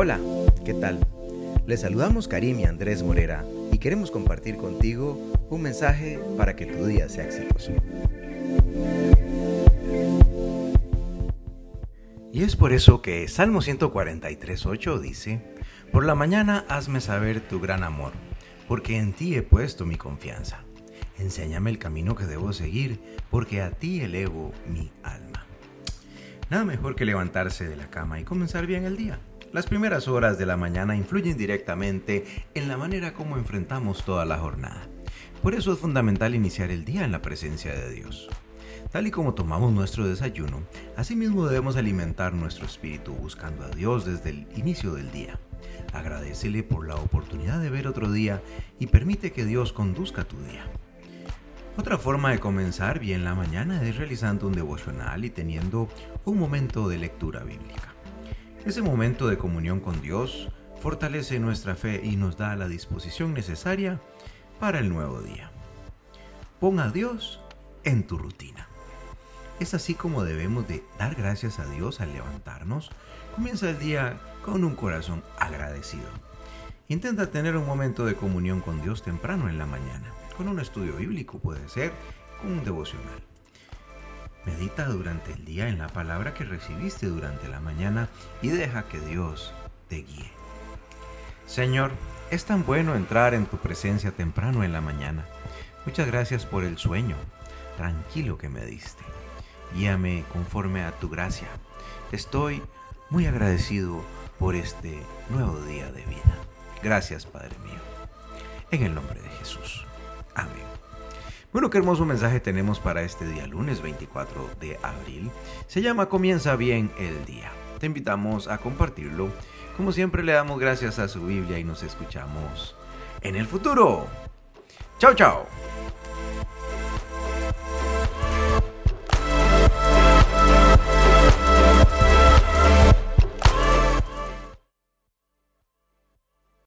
Hola, ¿qué tal? Les saludamos Karim y Andrés Morera y queremos compartir contigo un mensaje para que tu día sea exitoso. Y es por eso que Salmo 143.8 dice, Por la mañana hazme saber tu gran amor, porque en ti he puesto mi confianza. Enséñame el camino que debo seguir, porque a ti elevo mi alma. Nada mejor que levantarse de la cama y comenzar bien el día. Las primeras horas de la mañana influyen directamente en la manera como enfrentamos toda la jornada. Por eso es fundamental iniciar el día en la presencia de Dios. Tal y como tomamos nuestro desayuno, asimismo debemos alimentar nuestro espíritu buscando a Dios desde el inicio del día. Agradecele por la oportunidad de ver otro día y permite que Dios conduzca tu día. Otra forma de comenzar bien la mañana es realizando un devocional y teniendo un momento de lectura bíblica. Ese momento de comunión con Dios fortalece nuestra fe y nos da la disposición necesaria para el nuevo día. Pon a Dios en tu rutina. Es así como debemos de dar gracias a Dios al levantarnos. Comienza el día con un corazón agradecido. Intenta tener un momento de comunión con Dios temprano en la mañana, con un estudio bíblico puede ser, con un devocional. Medita durante el día en la palabra que recibiste durante la mañana y deja que Dios te guíe. Señor, es tan bueno entrar en tu presencia temprano en la mañana. Muchas gracias por el sueño tranquilo que me diste. Guíame conforme a tu gracia. Estoy muy agradecido por este nuevo día de vida. Gracias, Padre mío. En el nombre de Jesús. Amén. Bueno, qué hermoso mensaje tenemos para este día, lunes 24 de abril. Se llama Comienza bien el día. Te invitamos a compartirlo. Como siempre le damos gracias a su Biblia y nos escuchamos en el futuro. Chao, chao.